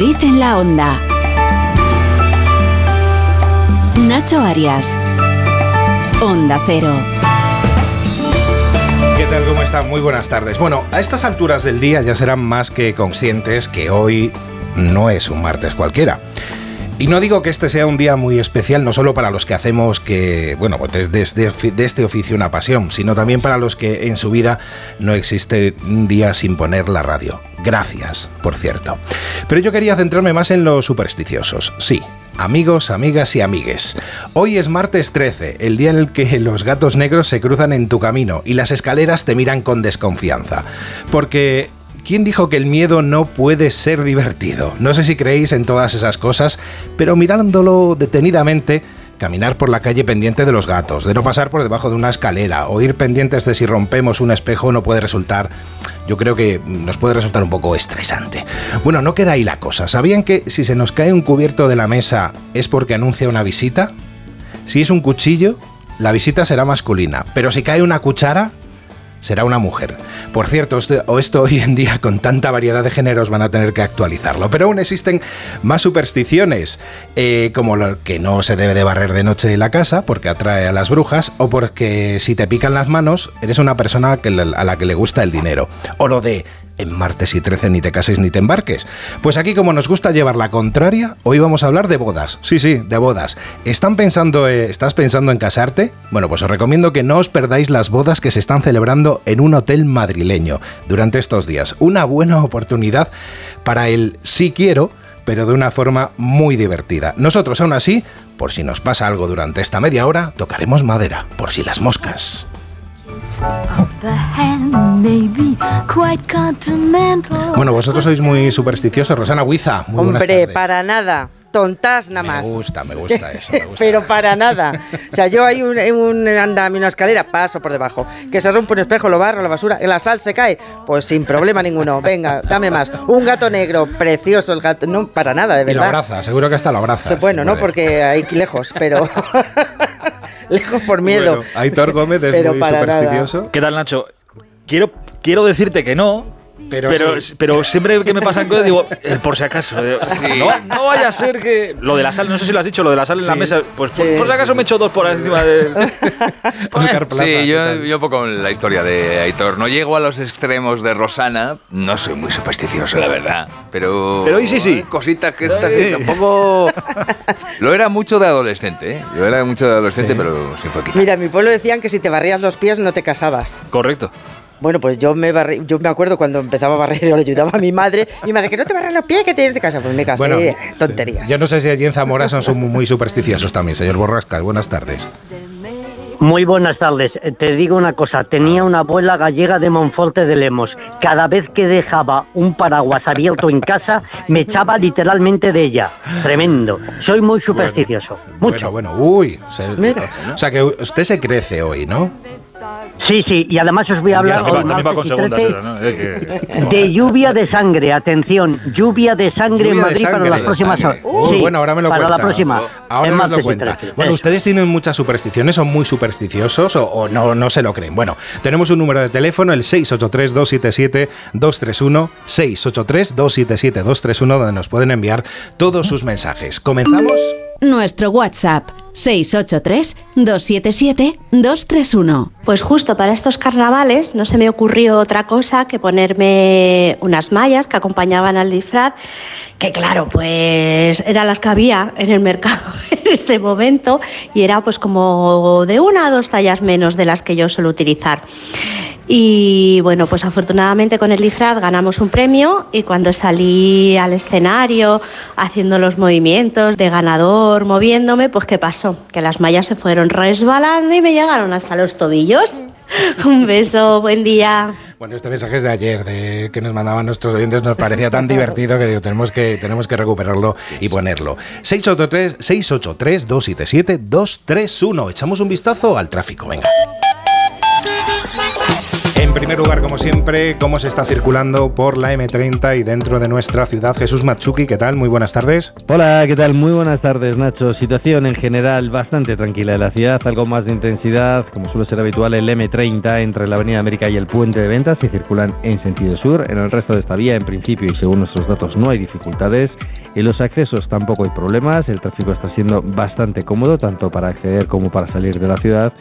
Madrid en la onda. Nacho Arias. Onda Cero. ¿Qué tal? ¿Cómo están? Muy buenas tardes. Bueno, a estas alturas del día ya serán más que conscientes que hoy no es un martes cualquiera. Y no digo que este sea un día muy especial, no solo para los que hacemos que, bueno, pues desde de este oficio una pasión, sino también para los que en su vida no existe un día sin poner la radio. Gracias, por cierto. Pero yo quería centrarme más en los supersticiosos. Sí, amigos, amigas y amigues. Hoy es martes 13, el día en el que los gatos negros se cruzan en tu camino y las escaleras te miran con desconfianza. Porque ¿Quién dijo que el miedo no puede ser divertido? No sé si creéis en todas esas cosas, pero mirándolo detenidamente, caminar por la calle pendiente de los gatos, de no pasar por debajo de una escalera o ir pendientes de si rompemos un espejo no puede resultar, yo creo que nos puede resultar un poco estresante. Bueno, no queda ahí la cosa. ¿Sabían que si se nos cae un cubierto de la mesa es porque anuncia una visita? Si es un cuchillo, la visita será masculina, pero si cae una cuchara, será una mujer. Por cierto, esto, esto hoy en día con tanta variedad de géneros van a tener que actualizarlo. Pero aún existen más supersticiones, eh, como lo que no se debe de barrer de noche la casa porque atrae a las brujas, o porque si te pican las manos eres una persona a la que le gusta el dinero. O lo de en martes y 13 ni te cases ni te embarques. Pues aquí como nos gusta llevar la contraria, hoy vamos a hablar de bodas. Sí, sí, de bodas. ¿Están pensando, eh, ¿Estás pensando en casarte? Bueno, pues os recomiendo que no os perdáis las bodas que se están celebrando en un hotel madrileño durante estos días. Una buena oportunidad para el sí quiero, pero de una forma muy divertida. Nosotros aún así, por si nos pasa algo durante esta media hora, tocaremos madera, por si las moscas. Bueno, vosotros sois muy supersticiosos, Rosana Huiza. Muy Hombre, para nada. Tontas nada más. Me gusta, me gusta eso. Pero para nada. O sea, yo hay un, un andamio, una escalera, paso por debajo. Que se rompe un espejo, lo barro, la basura, la sal se cae. Pues sin problema ninguno. Venga, dame más. Un gato negro, precioso el gato. No, para nada, de verdad. Y lo abraza, seguro que hasta lo abraza. Bueno, no, porque hay lejos, pero. lejos por miedo. Bueno, Aitor Gómez es muy supersticioso. ¿Qué tal, Nacho? Quiero, quiero decirte que no, pero, pero, siempre que me pasan cosas digo, el por si acaso. No, vaya a ser que. Lo de la sal, no sé si lo has dicho, lo de la sal en la mesa. Pues por, si acaso me echo dos por encima de. Oscar Plaza. Sí, yo, yo poco con la historia de Aitor. No llego a los extremos de Rosana. No soy muy supersticioso, la verdad. Pero. Pero hoy sí, sí. Cositas que, que tampoco. lo era mucho de adolescente, ¿eh? Lo era mucho de adolescente, pero sin fue Mira, en mi pueblo decían que si te barrías los pies no te casabas. Correcto. Bueno, pues yo me yo me acuerdo cuando empezaba a barrer, yo le ayudaba a mi madre, y mi madre, que no te barras los pies, que tienes de casa. Pues me casé, tonterías. Yo no sé si allí en Zamora son muy supersticiosos también, señor Borrasca. Buenas tardes. Muy buenas tardes. Eh, te digo una cosa. Tenía una abuela gallega de Monforte de Lemos. Cada vez que dejaba un paraguas abierto en casa, me echaba literalmente de ella. Tremendo. Soy muy supersticioso. Mucho. Bueno, bueno. Uy. o sea que usted se crece hoy, ¿no? Sí, sí, y además os voy a hablar de lluvia de sangre. Atención, lluvia de sangre en Madrid para las próximas horas. bueno, ahora me lo para la próxima. Ahora nos lo cuenta. Bueno, ustedes tienen muchas supersticiones, son muy supersticiosos o, no, no se lo creen. Bueno, tenemos un número de teléfono, el 683-277-231, 683-277-231, donde nos pueden enviar todos sus mensajes. ¿Comenzamos? Nuestro WhatsApp 683-277-231. Pues justo para estos carnavales no se me ocurrió otra cosa que ponerme unas mallas que acompañaban al disfraz, que claro, pues eran las que había en el mercado en este momento y era pues como de una a dos tallas menos de las que yo suelo utilizar. Y bueno, pues afortunadamente con el disfraz ganamos un premio y cuando salí al escenario haciendo los movimientos de ganador, moviéndome, pues ¿qué pasó? Que las mallas se fueron resbalando y me llegaron hasta los tobillos. Un beso, buen día. Bueno, este mensaje es de ayer, de que nos mandaban nuestros oyentes, nos parecía tan divertido que digo, tenemos que, tenemos que recuperarlo y ponerlo. 683-277-231. Echamos un vistazo al tráfico, venga. En primer lugar, como siempre, cómo se está circulando por la M30 y dentro de nuestra ciudad. Jesús Matsuki, ¿qué tal? Muy buenas tardes. Hola, ¿qué tal? Muy buenas tardes, Nacho. Situación en general bastante tranquila en la ciudad, algo más de intensidad, como suele ser habitual, el M30 entre la Avenida América y el Puente de Ventas, que circulan en sentido sur. En el resto de esta vía, en principio y según nuestros datos, no hay dificultades. En los accesos tampoco hay problemas, el tráfico está siendo bastante cómodo, tanto para acceder como para salir de la ciudad.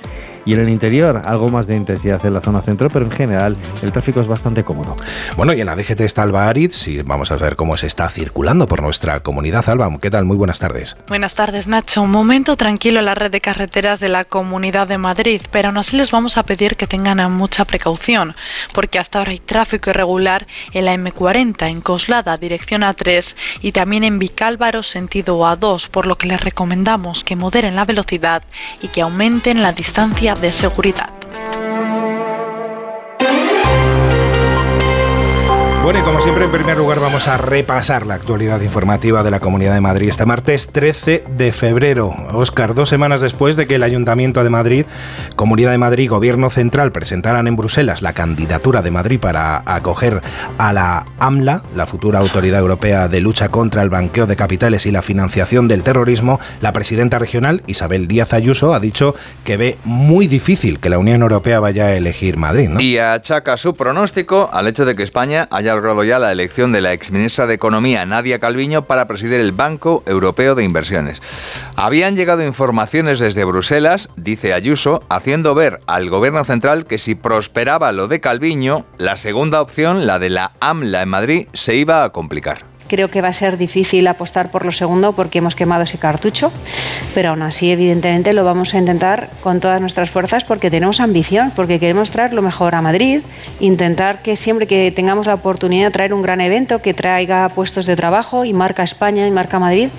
Y en el interior, algo más de intensidad en la zona centro, pero en general el tráfico es bastante cómodo. Bueno, y en la DGT está Alba Aritz y vamos a ver cómo se está circulando por nuestra comunidad. Alba, ¿qué tal? Muy buenas tardes. Buenas tardes, Nacho. Un momento tranquilo en la red de carreteras de la Comunidad de Madrid, pero aún así les vamos a pedir que tengan mucha precaución, porque hasta ahora hay tráfico irregular en la M40, en Coslada, dirección A3, y también en Vicálvaro, sentido A2, por lo que les recomendamos que moderen la velocidad y que aumenten la distancia de seguridad. Bueno, y como siempre, en primer lugar vamos a repasar la actualidad informativa de la Comunidad de Madrid este martes 13 de febrero. Óscar, dos semanas después de que el Ayuntamiento de Madrid, Comunidad de Madrid, Gobierno Central presentaran en Bruselas la candidatura de Madrid para acoger a la AMLA, la futura Autoridad Europea de Lucha contra el Banqueo de Capitales y la Financiación del Terrorismo, la presidenta regional, Isabel Díaz Ayuso, ha dicho que ve muy difícil que la Unión Europea vaya a elegir Madrid. Y achaca su pronóstico al hecho de que España haya ya la elección de la exministra de Economía, Nadia Calviño, para presidir el Banco Europeo de Inversiones. Habían llegado informaciones desde Bruselas, dice Ayuso, haciendo ver al gobierno central que si prosperaba lo de Calviño, la segunda opción, la de la AMLA en Madrid, se iba a complicar. Creo que va a ser difícil apostar por lo segundo porque hemos quemado ese cartucho, pero aún así, evidentemente, lo vamos a intentar con todas nuestras fuerzas porque tenemos ambición, porque queremos traer lo mejor a Madrid, intentar que siempre que tengamos la oportunidad de traer un gran evento que traiga puestos de trabajo y marca España y marca Madrid,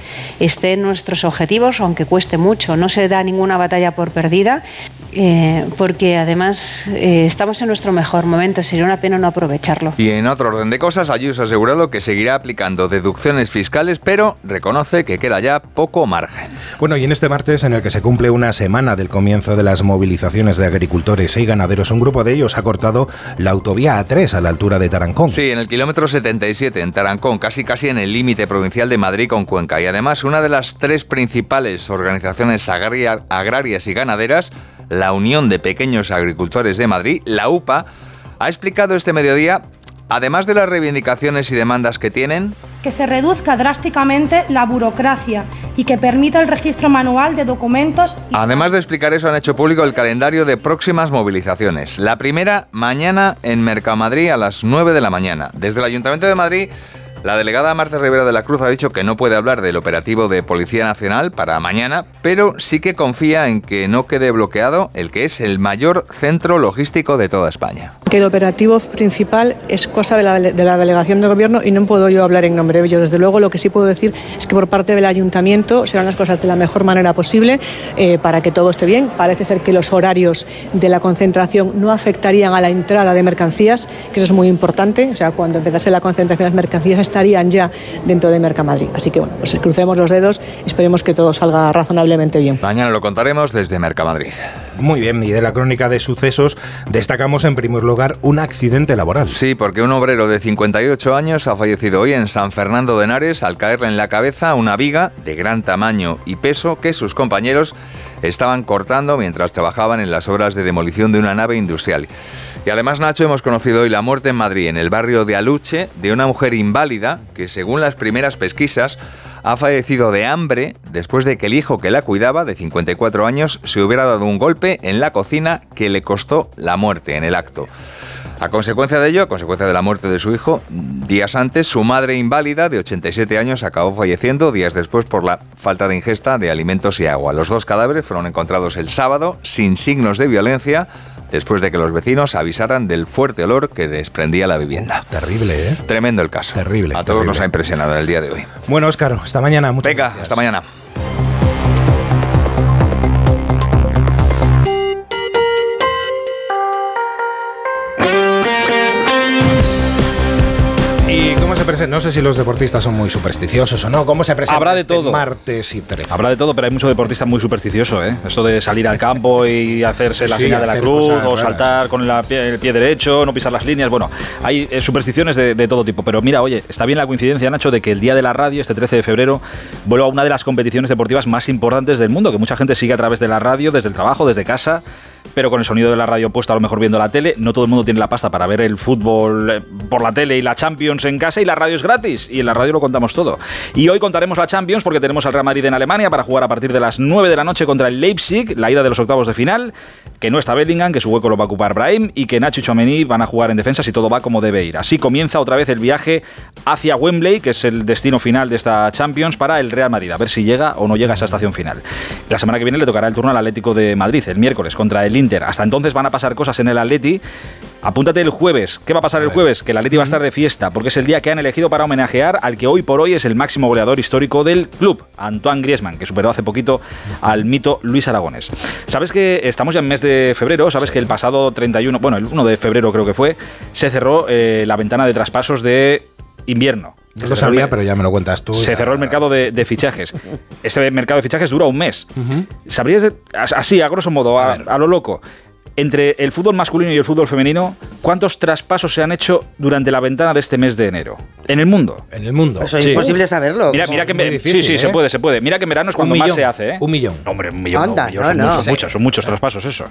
estén nuestros objetivos, aunque cueste mucho. No se da ninguna batalla por perdida, eh, porque además eh, estamos en nuestro mejor momento, sería una pena no aprovecharlo. Y en otro orden de cosas, Ayuso ha asegurado que seguirá aplicando deducciones fiscales, pero reconoce que queda ya poco margen. Bueno, y en este martes, en el que se cumple una semana del comienzo de las movilizaciones de agricultores y ganaderos, un grupo de ellos ha cortado la autovía A3 a la altura de Tarancón. Sí, en el kilómetro 77, en Tarancón, casi casi en el límite provincial de Madrid con Cuenca. Y además, una de las tres principales organizaciones agrarias y ganaderas la Unión de Pequeños Agricultores de Madrid, la UPA, ha explicado este mediodía, además de las reivindicaciones y demandas que tienen, que se reduzca drásticamente la burocracia y que permita el registro manual de documentos. Además de explicar eso, han hecho público el calendario de próximas movilizaciones. La primera, mañana en Mercamadrid a las 9 de la mañana. Desde el Ayuntamiento de Madrid la delegada Marta Rivera de la Cruz ha dicho que no puede hablar del operativo de Policía Nacional para mañana, pero sí que confía en que no quede bloqueado el que es el mayor centro logístico de toda España. Que el operativo principal es cosa de la, delegación de gobierno y no puedo yo hablar en nombre de ellos. Desde luego lo que sí puedo decir es que por parte del ayuntamiento serán las cosas de la mejor manera posible eh, para que todo esté bien. Parece ser que los horarios de la concentración no afectarían a la entrada de mercancías, que eso es muy importante. O sea, cuando empezase la concentración de las mercancías estarían ya dentro de Mercamadrid. Así que bueno, pues crucemos los dedos, esperemos que todo salga razonablemente bien. Mañana lo contaremos desde Mercamadrid. Muy bien, y de la crónica de sucesos destacamos en primer lugar un accidente laboral. Sí, porque un obrero de 58 años ha fallecido hoy en San Fernando de Henares al caerle en la cabeza una viga de gran tamaño y peso que sus compañeros estaban cortando mientras trabajaban en las obras de demolición de una nave industrial. Y además, Nacho, hemos conocido hoy la muerte en Madrid, en el barrio de Aluche, de una mujer inválida que, según las primeras pesquisas, ha fallecido de hambre después de que el hijo que la cuidaba, de 54 años, se hubiera dado un golpe en la cocina que le costó la muerte en el acto. A consecuencia de ello, a consecuencia de la muerte de su hijo, días antes, su madre inválida de 87 años acabó falleciendo días después por la falta de ingesta de alimentos y agua. Los dos cadáveres fueron encontrados el sábado sin signos de violencia después de que los vecinos avisaran del fuerte olor que desprendía la vivienda. Terrible, ¿eh? Tremendo el caso. Terrible. A todos nos ha impresionado el día de hoy. Bueno, Óscar, hasta mañana. Muchas Venga, hasta mañana. No sé si los deportistas son muy supersticiosos o no. ¿Cómo se presenta Habrá de este todo. martes y 13? Habrá de todo, pero hay mucho deportista muy supersticioso, ¿eh? Esto de salir al campo y hacerse la Sí, señal de la cruz o raras, saltar con la pie- el pie derecho, no pisar las líneas. Bueno, hay eh, supersticiones de, de todo tipo. Pero mira, oye, está bien la coincidencia, Nacho, de que el día de la radio, este 13 de febrero, vuelva a una de las competiciones deportivas más importantes del mundo, que mucha gente sigue a través de la radio, desde el trabajo, desde casa pero con el sonido de la radio puesto a lo mejor viendo la tele. No todo el mundo tiene la pasta para ver el fútbol eh, por la tele y la Champions en casa y la radio es gratis. Y en la radio lo contamos todo. Y hoy contaremos la Champions porque tenemos al Real Madrid en Alemania para jugar a partir de las 9 de la noche contra el Leipzig, la ida de los octavos de final, que no está Bellingham, que su hueco lo va a ocupar Brahim y que Nacho y Chouameni van a jugar en defensa si todo va como debe ir. Así comienza otra vez el viaje hacia Wembley, que es el destino final de esta Champions para el Real Madrid. A ver si llega o no llega a esa estación final. La semana que viene le tocará el turno al Atlético de Madrid, el miércoles, contra el Inter. Hasta entonces van a pasar cosas en el Atleti. Apúntate el jueves. ¿Qué va a pasar el jueves? Que el Atleti va a estar de fiesta, porque es el día que han elegido para homenajear al que hoy por hoy es el máximo goleador histórico del club, Antoine Griezmann, que superó hace poquito al mito Luis Aragones. Sabes que estamos ya en mes de febrero, sabes que el pasado 31, bueno, el 1 de febrero creo que fue, se cerró eh, la ventana de traspasos de invierno. Yo lo sabía, pero ya me lo cuentas tú. Se cerró el mercado de, de fichajes. Este mercado de fichajes dura un mes. ¿Sabrías, de- as- así, a grosso modo, a, a lo loco, entre el fútbol masculino y el fútbol femenino, cuántos traspasos se han hecho durante la ventana de este mes de enero? En el mundo. En el mundo. Eso es imposible saberlo. Mira, mira que muy me- difícil, sí, sí, se ¿eh? puede, se puede. Mira que en verano es cuando más se hace, ¿eh? Un millón. Hombre, un millón, Anda, no, un millón, no, son, no. muchos, Sí. muchos, son muchos traspasos eso.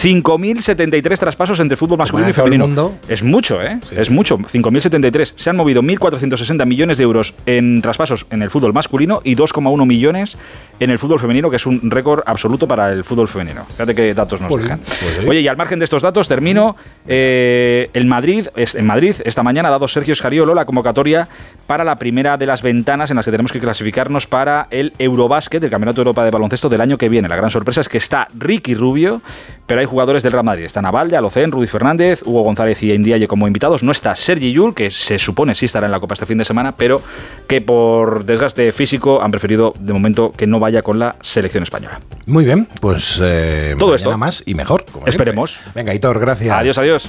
5.073 traspasos entre fútbol masculino y femenino. mundo. Es mucho, ¿eh? Es mucho. 5.073. Se han movido 1.460 millones de euros en traspasos en el fútbol masculino y 2,1 millones en el fútbol femenino, que es un récord absoluto para el fútbol femenino. Fíjate qué datos nos Pues sí, pues sí. Oye, y al margen de estos datos, termino. eh, el Madrid, es, en Madrid, esta mañana ha dado Sergio Escariolo la convocatoria para la primera de las ventanas en las que tenemos que clasificarnos para el Eurobásquet, el Campeonato de Europa de Baloncesto del año que viene. La gran sorpresa es que está Ricky Rubio, pero hay jugadores del Real Madrid. Está Navalde, Alocén, Rudy Fernández, Hugo González y Indiaye como invitados. No está Sergi Yul, que se supone sí estará en la Copa este fin de semana, pero que por desgaste físico han preferido de momento que no vaya con la selección española. Muy bien, pues eh, Todo esto. más y mejor. como Esperemos. siempre. Venga, Hitor, gracias. Adiós, adiós.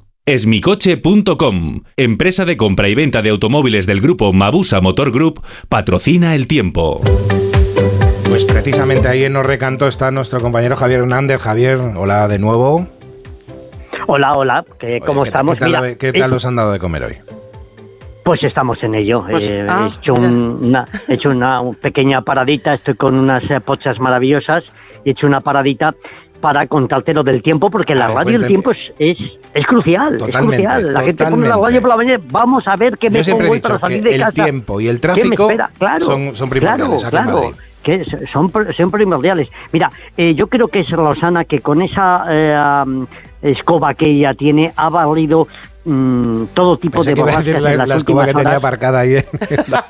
Esmicoche.com, empresa de compra y venta de automóviles del grupo Mabusa Motor Group, patrocina el tiempo. Pues precisamente ahí en Recanto está nuestro compañero Javier Hernández. Javier, hola de nuevo. Hola, hola, ¿qué- ¿cómo ¿Qué, estamos? ¿qué tal, Mira, qué tal eh, os han dado de comer hoy? Pues estamos en ello. Pues- Eh, ah, he hecho, un- una, he hecho una pequeña paradita, estoy con unas eh, pochas maravillosas, y he hecho una paradita para contarte lo del tiempo, porque la ver, radio del tiempo es, es, es crucial, Totalmente, es crucial. La gente pone la radio por la mañana, vamos a ver qué me Yo pongo dicho para salir que de el casa. tiempo y el ¿Qué me tráfico? Claro, son- son primordiales Claro, aquí en claro. Madrid. Que son, son primordiales. Mira, eh, yo creo que es Rosana que con esa eh, escoba que ella tiene ha valido mm, todo tipo Pensé de que iba a borrascas decir la, en las la escoba que tenía horas. aparcada ahí. en la-.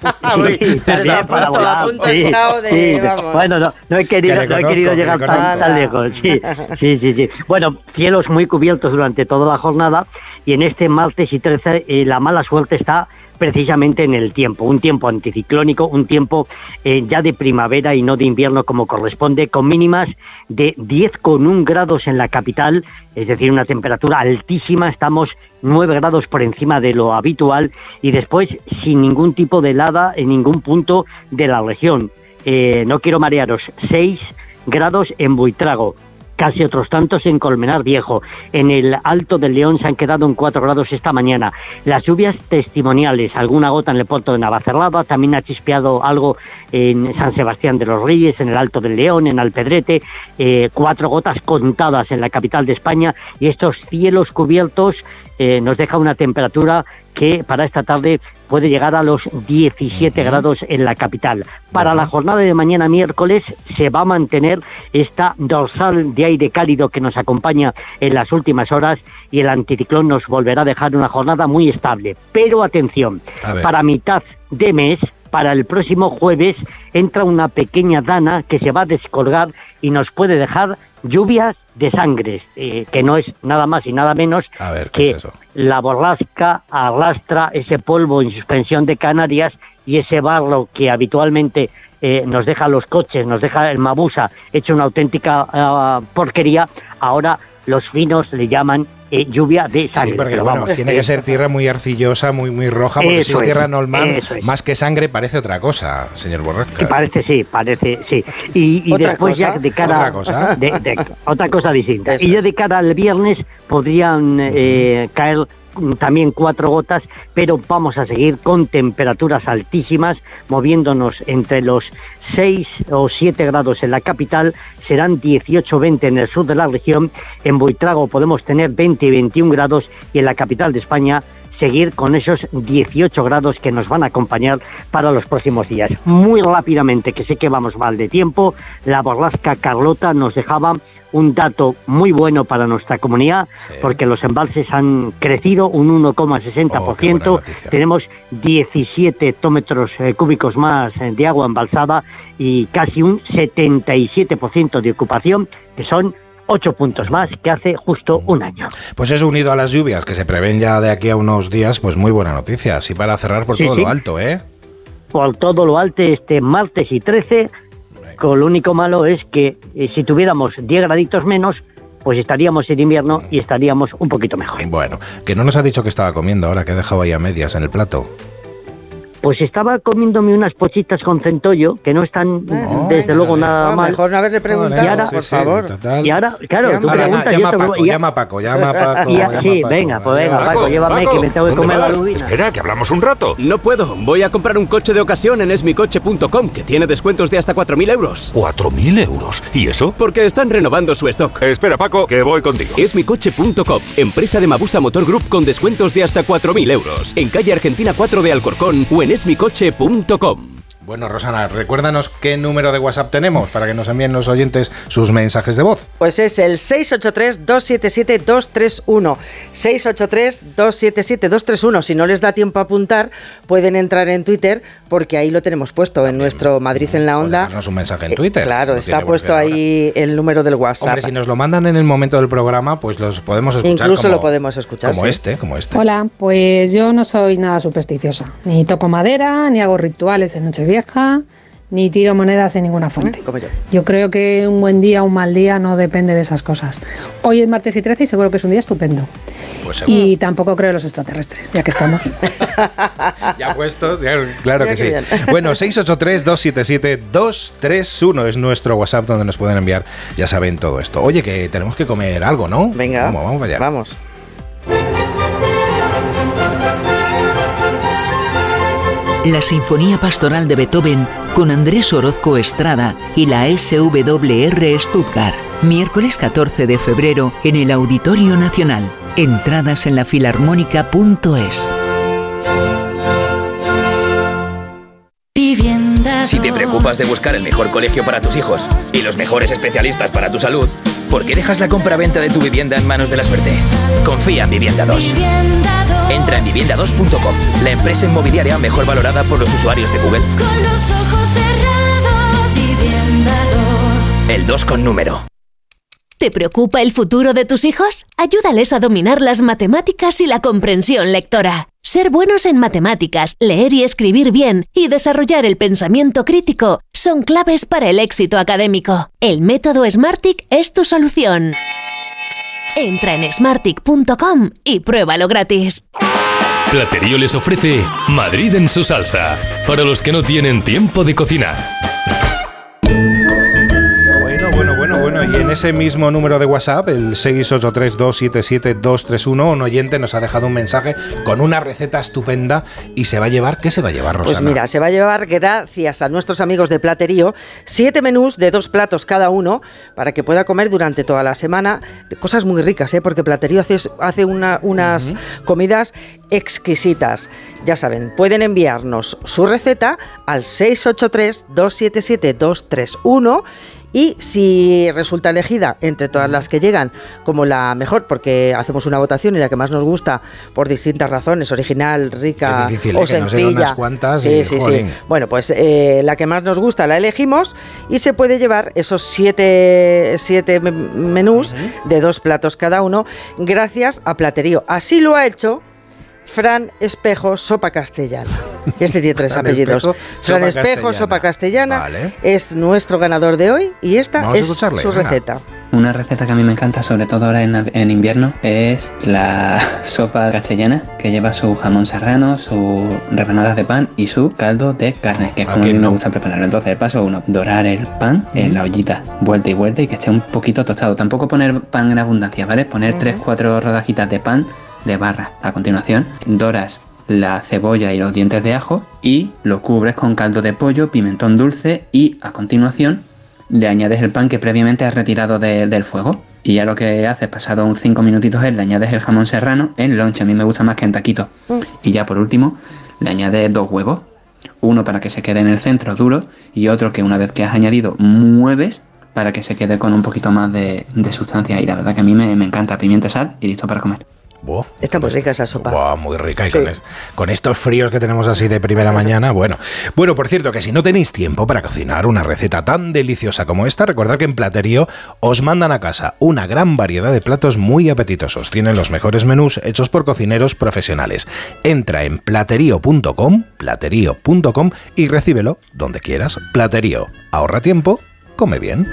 Bueno, no, no he querido, Que no he querido que llegar le tan, tan lejos. Sí, sí, sí, sí. Bueno, cielos muy cubiertos durante toda la jornada y en este martes y 13 eh, la mala suerte está precisamente en el tiempo, un tiempo anticiclónico, un tiempo eh, ya de primavera y no de invierno como corresponde, con mínimas de 10,1 grados en la capital, es decir, una temperatura altísima, estamos 9 grados por encima de lo habitual y después sin ningún tipo de helada en ningún punto de la región. Eh, no quiero marearos, 6 grados en Buitrago, casi otros tantos en Colmenar Viejo. En el Alto del León se han quedado en 4 grados esta mañana. Las lluvias testimoniales, alguna gota en el puerto de Navacerrada, también ha chispeado algo en San Sebastián de los Reyes, en el Alto del León, en Alpedrete, eh, cuatro gotas contadas en la capital de España y estos cielos cubiertos eh, nos deja una temperatura que para esta tarde puede llegar a los 17 grados en la capital. Para la jornada de mañana miércoles se va a mantener esta dorsal de aire cálido que nos acompaña en las últimas horas y el anticiclón nos volverá a dejar una jornada muy estable. Pero atención, para mitad de mes, para el próximo jueves, entra una pequeña dana que se va a descolgar y nos puede dejar lluvias de sangre, eh, que no es nada más y nada menos que la borrasca arrastra ese polvo en suspensión de Canarias y ese barro que habitualmente eh, nos deja los coches, nos deja el Mabusa hecho una auténtica ah, porquería, ahora los finos le llaman eh, lluvia de sangre. Sí, porque bueno, tiene que ser tierra muy arcillosa, muy muy roja, porque si es tierra normal, más que sangre parece otra cosa, señor Borrascas. parece, sí, parece, sí. Y, después ya de cara... ¿Otra cosa? otra cosa distinta. y ya de cara al viernes podrían eh, caer también cuatro gotas, pero vamos a seguir con temperaturas altísimas, moviéndonos entre los 6 o 7 grados en la capital, serán 18 20 en el sur de la región, en Buitrago podemos tener 20 y 21 grados y en la capital de España seguir con esos 18 grados que nos van a acompañar para los próximos días. Muy rápidamente, que sé que vamos mal de tiempo, la borrasca Carlota nos dejaba un dato muy bueno para nuestra comunidad, porque los embalses han crecido un 1,60%. Tenemos 17 hectómetros eh, cúbicos más eh, de agua embalsada y casi un 77% de ocupación, que son ocho puntos más que hace justo un año. Pues eso unido a las lluvias que se prevén ya de aquí a unos días, pues muy buena noticia. Así para cerrar por todo lo alto, ¿eh? Por todo lo alto este martes y 13 lo único malo es que eh, si tuviéramos 10 graditos menos, pues estaríamos en invierno y estaríamos un poquito mejor. Bueno, que no nos ha dicho que estaba comiendo ahora, que ha dejado ahí a medias en el plato. Pues estaba comiéndome unas pochitas con centollo, que no están, desde luego, nada mal. Mejor no haberle preguntado, y ahora, por favor. y ahora, claro, tú preguntas... Llama, Paco, llama a Paco, llama a Paco, sí, venga, pues venga, Paco, llévame que me tengo que comer la lubina. Espera, que hablamos un rato. No puedo, voy a comprar un coche de ocasión en esmicoche.com, que tiene descuentos de hasta 4.000 euros. ¿4.000 euros? ¿Y eso? Porque están renovando su stock. Espera, Paco, que voy contigo. Esmicoche.com, empresa de Mabusa Motor Group con descuentos de hasta 4.000 euros. En calle Argentina 4 de Alcorcón o en esmicoche.com. Bueno, Rosana, recuérdanos qué número de WhatsApp tenemos para que nos envíen los oyentes sus mensajes de voz. Pues es el 683-277-231. 683-277-231. Si no les da tiempo a apuntar, pueden entrar en Twitter porque ahí lo tenemos puesto en nuestro Madrid en la Onda. Dejarnos un mensaje en Twitter. claro, está puesto ahí el número del WhatsApp. Hombre, si nos lo mandan en el momento del programa, pues los podemos escuchar. Incluso lo podemos escuchar. Como este, como este. Hola, pues yo no soy nada supersticiosa. Ni toco madera, ni hago rituales en Nochevieja, ni tiro monedas en ninguna fuente. yo. creo que un buen día, un mal día no depende de esas cosas. Hoy es martes y 13 y seguro que es un día estupendo. Pues y tampoco creo en los extraterrestres, ya que estamos. ya puestos, claro que sí. Bueno, 683-277-231 es nuestro WhatsApp donde nos pueden enviar, ya saben, todo esto. Oye, que tenemos que comer algo, ¿no? Venga, vamos, vamos allá. Vamos. La Sinfonía Pastoral de Beethoven con Andrés Orozco Estrada y la SWR Stuttgart. Miércoles 14 de febrero en el Auditorio Nacional. Entradas en la filarmónica.es. Si te preocupas de buscar el mejor colegio para tus hijos y los mejores especialistas para tu salud, ¿por qué dejas la compra-venta de tu vivienda en manos de la suerte? Confía en Vivienda 2. Entra en vivienda2.com, la empresa inmobiliaria mejor valorada por los usuarios de Google. Con los ojos cerrados, Vivienda 2. El 2 con número. ¿Te preocupa el futuro de tus hijos? Ayúdales a dominar las matemáticas y la comprensión lectora. Ser buenos en matemáticas, leer y escribir bien y desarrollar el pensamiento crítico son claves para el éxito académico. El método Smartick es tu solución. Entra en smartick.com y pruébalo gratis. Platerío les ofrece Madrid en su salsa, para los que no tienen tiempo de cocinar. Bueno. Y en ese mismo número de WhatsApp, el 683277231, un oyente nos ha dejado un mensaje con una receta estupenda y se va a llevar, ¿qué se va a llevar, Rosana? Pues mira, se va a llevar, gracias a nuestros amigos de Platerío, siete menús de dos platos cada uno para que pueda comer durante toda la semana. Cosas muy ricas, ¿eh? porque Platerío hace, hace una- unas comidas exquisitas. Ya saben, pueden enviarnos su receta al 683-277-231. Y si resulta elegida entre todas las que llegan como la mejor, porque hacemos una votación y la que más nos gusta por distintas razones, original, rica Es difícil, o ¿eh? que nos den sencilla. unas cuantas Sí, y, sí, sí. Bueno, pues eh, la que más nos gusta la elegimos y se puede llevar esos siete, siete me- menús de dos platos cada uno gracias a Platerío. Así lo ha hecho Fran Espejo Sopa Castellana. Este tiene tres Fran apellidos. Espejo, Fran Sopa Espejo Castellana. Sopa Castellana Vale. es nuestro ganador de hoy y esta Vamos es su venga. receta. Una receta que a mí me encanta, sobre todo ahora en, en invierno, es la sopa castellana, que lleva su jamón serrano, sus rebanadas de pan y su caldo de carne, que es ¿A como a mí me gusta prepararlo. Entonces, paso uno, dorar el pan en la ollita, vuelta y vuelta, y que esté un poquito tostado. Tampoco poner pan en abundancia, ¿vale? Poner 3-4 rodajitas de pan de barra. A continuación, doras la cebolla y los dientes de ajo y lo cubres con caldo de pollo, pimentón dulce y a continuación le añades el pan que previamente has retirado de- del fuego. Y ya lo que haces, pasado un 5 minutitos, es le añades el jamón serrano en lonche. A mí me gusta más que en taquito. Y ya por último, le añades dos huevos. Uno para que se quede en el centro duro y otro que una vez que has añadido mueves para que se quede con un poquito más de, de sustancia. Y la verdad que a mí me, me encanta pimienta, sal y listo para comer. Está muy rica esa sopa. Buah, muy rica. Y Sí. con, es- con estos fríos que tenemos así de primera mañana, bueno. Bueno, por cierto, que si no tenéis tiempo para cocinar una receta tan deliciosa como esta, recordad que en Platerío os mandan a casa una gran variedad de platos muy apetitosos. Tienen los mejores menús hechos por cocineros profesionales. Entra en platerío.com, platerío.com y recíbelo donde quieras. Platerío. Ahorra tiempo, come bien.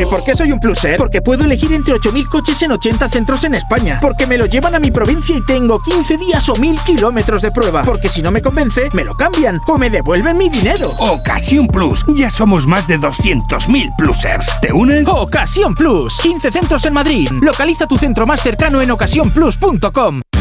¿Que por qué soy un pluser? Porque puedo elegir entre 8.000 coches en 80 centros en España. Porque me lo llevan a mi provincia y tengo 15 días o 1.000 kilómetros de prueba. Porque si no me convence, me lo cambian o me devuelven mi dinero. Ocasión Plus. Ya somos más de 200.000 plusers. ¿Te unes? Ocasión Plus. 15 centros en Madrid. Localiza tu centro más cercano en ocasiónplus.com.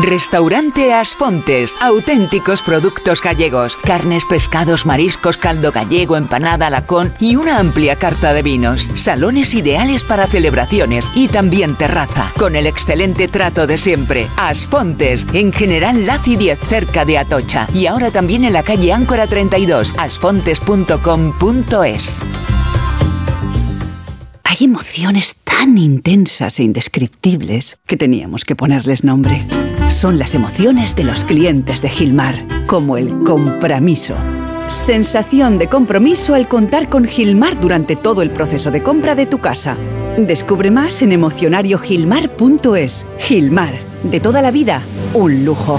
Restaurante Asfontes. Auténticos productos gallegos. Carnes, pescados, mariscos, caldo gallego, empanada, lacón y una amplia carta de vinos. Salones ideales para celebraciones y también terraza. Con el excelente trato de siempre. Asfontes. En General Laci 10 cerca de Atocha. Y ahora también en la calle Áncora 32. asfontes.com.es. Hay emociones tan intensas e indescriptibles que teníamos que ponerles nombre. Son las emociones de los clientes de Gilmar, como el compromiso. Sensación de compromiso al contar con Gilmar durante todo el proceso de compra de tu casa. Descubre más en emocionariogilmar.es. Gilmar, de toda la vida, un lujo.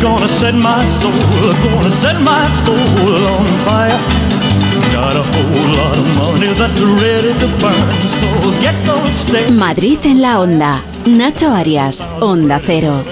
Gonna set my soul, gonna set my soul on fire. Got a whole lot of money that's ready to burn, so get those stakes. Madrid en la onda. Nacho Arias, Onda Cero.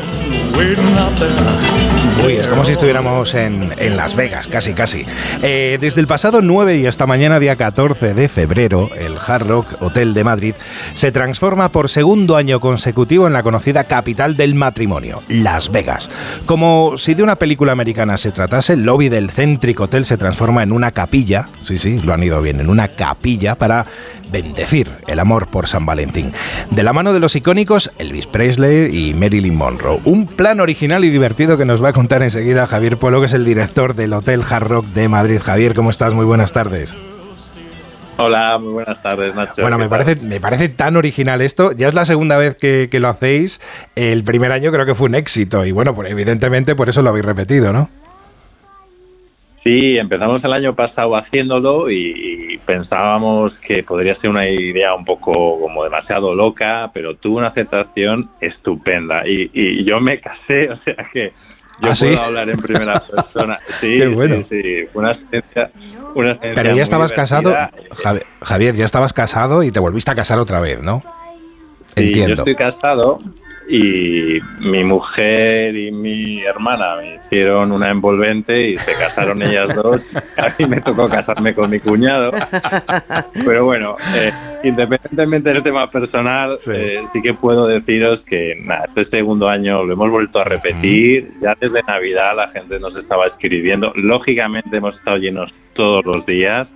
Uy, es como si estuviéramos en, en Las Vegas, casi, casi. Eh, desde el pasado 9 y hasta mañana, día 14 de febrero, el Hard Rock Hotel de Madrid se transforma por segundo año consecutivo en la conocida capital del matrimonio, Las Vegas. Como si de una película americana se tratase, el lobby del céntrico hotel se transforma en una capilla, sí, sí, lo han ido bien, en una capilla para bendecir el amor por San Valentín. De la mano de los icónicos Elvis Presley y Marilyn Monroe. Un plan original y divertido que nos va a contar enseguida Javier Polo, que es el director del Hotel Hard Rock de Madrid. Javier, ¿cómo estás? Muy buenas tardes. Hola, muy buenas tardes, Nacho. Bueno, ¿Qué me tal? parece, me parece tan original esto. Ya es la segunda vez que, que lo hacéis. El primer año creo que fue un éxito y bueno, pues evidentemente por eso lo habéis repetido, ¿no? Sí, empezamos el año pasado haciéndolo y, y pensábamos que podría ser una idea un poco como demasiado loca, pero tuvo una aceptación estupenda. Y, y yo me casé, o sea que yo ¿Ah, sí? puedo hablar en primera persona. Sí, Qué bueno. sí, sí, una experiencia, una experiencia Pero ya estabas casado, Javier, ya estabas casado y te volviste a casar otra vez, ¿no? Sí, Entiendo. Yo estoy casado y mi mujer y mi hermana me hicieron una envolvente y se casaron ellas dos. A mí me tocó casarme con mi cuñado. Pero bueno, eh, independientemente del tema personal, eh, sí que puedo deciros que nada, este segundo año lo hemos vuelto a repetir. Ya desde Navidad la gente nos estaba escribiendo. Lógicamente hemos estado llenos todos los días.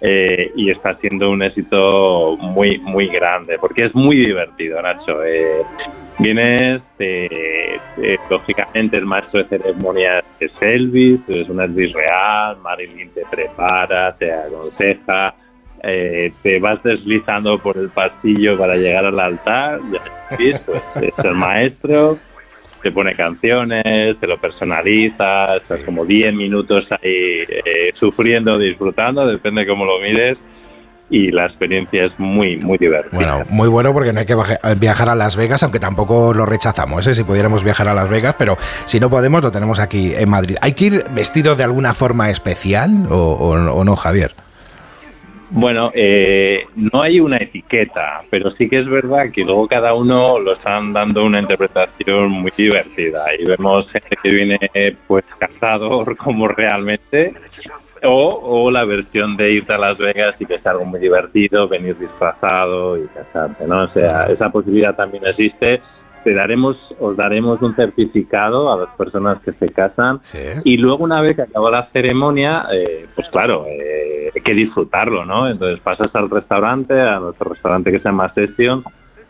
Eh, y está siendo un éxito muy muy grande porque es muy divertido Nacho eh, vienes eh, eh, lógicamente el maestro de ceremonias es Elvis es un Elvis real Marilyn te prepara te aconseja eh, te vas deslizando por el pasillo para llegar al altar ya visto, es el maestro te pone canciones, te lo personaliza, estás como 10 minutos ahí eh, sufriendo, disfrutando, depende cómo lo mires, y la experiencia es muy, muy divertida. Bueno, muy bueno porque no hay que baje- viajar a Las Vegas, aunque tampoco lo rechazamos, ¿eh? si pudiéramos viajar a Las Vegas, pero si no podemos lo tenemos aquí en Madrid. ¿Hay que ir vestido de alguna forma especial o, o- o no, Javier? Bueno, eh, no hay una etiqueta, pero sí que es verdad que luego cada uno lo están dando una interpretación muy divertida y vemos gente que viene pues cazador como realmente o, o la versión de irte a Las Vegas y que es algo muy divertido, venir disfrazado y casarte, ¿no? O sea, esa posibilidad también existe. Te daremos, os daremos un certificado a las personas que se casan y luego una vez que acaba la ceremonia, eh, pues claro, eh, hay que disfrutarlo, ¿no? Entonces pasas al restaurante, a nuestro restaurante que se llama Session,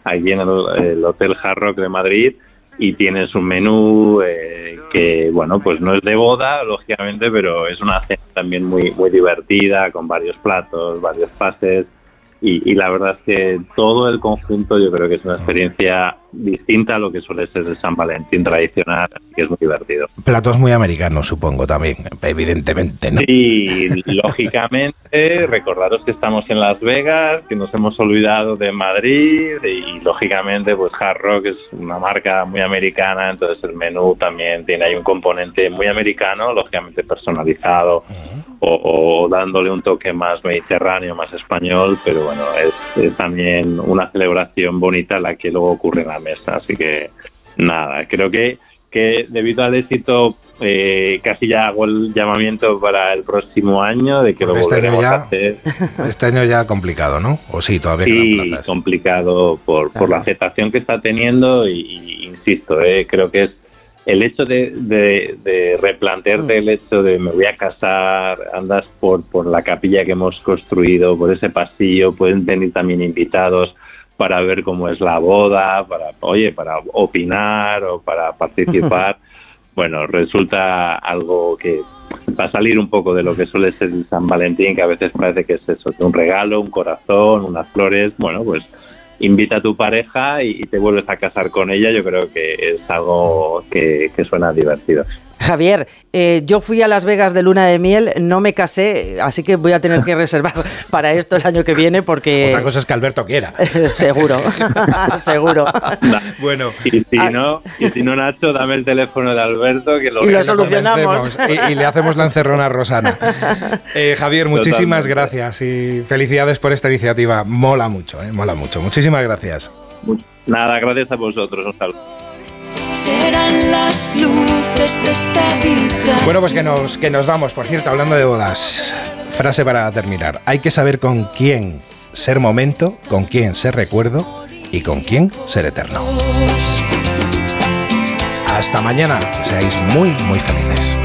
allí en el, el Hotel Hard Rock de Madrid y tienes un menú eh, que, bueno, pues no es de boda, lógicamente, pero es una cena también muy, muy divertida, con varios platos, varios pases. Y, y la verdad es que todo el conjunto yo creo que es una experiencia distinta a lo que suele ser el San Valentín tradicional, así que es muy divertido. Platos muy americanos, supongo, también, evidentemente, ¿no? Y lógicamente, recordaros que estamos en Las Vegas, que nos hemos olvidado de Madrid y lógicamente pues Hard Rock es una marca muy americana, entonces el menú también tiene ahí un componente muy americano, lógicamente personalizado o, o dándole un toque más mediterráneo, más español, pero bueno, es, es también una celebración bonita la que luego ocurre en la mesa, así que nada, creo que que debido al éxito eh, casi ya hago el llamamiento para el próximo año de que lo este volveremos a ya- hacer. Este año ya complicado, ¿no? O sí, todavía Sí, plazas. complicado por, por la aceptación que está teniendo y, y insisto, eh, creo que es el hecho de, de, de replantearte el hecho de me voy a casar, andas por, por la capilla que hemos construido, por ese pasillo, pueden venir también invitados para ver cómo es la boda, para, oye, para opinar o para participar. bueno, resulta algo que va a salir un poco de lo que suele ser el San Valentín, que a veces parece que es eso, un regalo, un corazón, unas flores, bueno, pues invita a tu pareja y, y te vuelves a casar con ella, yo creo que es algo que, que suena divertido. Javier, eh, yo fui a Las Vegas de luna de miel, no me casé, así que voy a tener que reservar para esto el año que viene porque... Otra cosa es que Alberto quiera. seguro, seguro. bueno. Y si no, y si no, Nacho, dame el teléfono de Alberto que lo, Y lo solucionamos. Y, y le hacemos la encerrona a Rosana. Eh, Javier, muchísimas Totalmente. gracias y felicidades por esta iniciativa. Mola mucho, eh, mola mucho. Muchísimas gracias. Nada, gracias a vosotros. Un saludo. Serán las luces de esta vida. Bueno, pues que nos, que nos vamos. Por cierto, hablando de bodas, frase para terminar. Hay que saber con quién ser momento, con quién ser recuerdo y con quién ser eterno. Hasta mañana. Seáis muy, muy felices.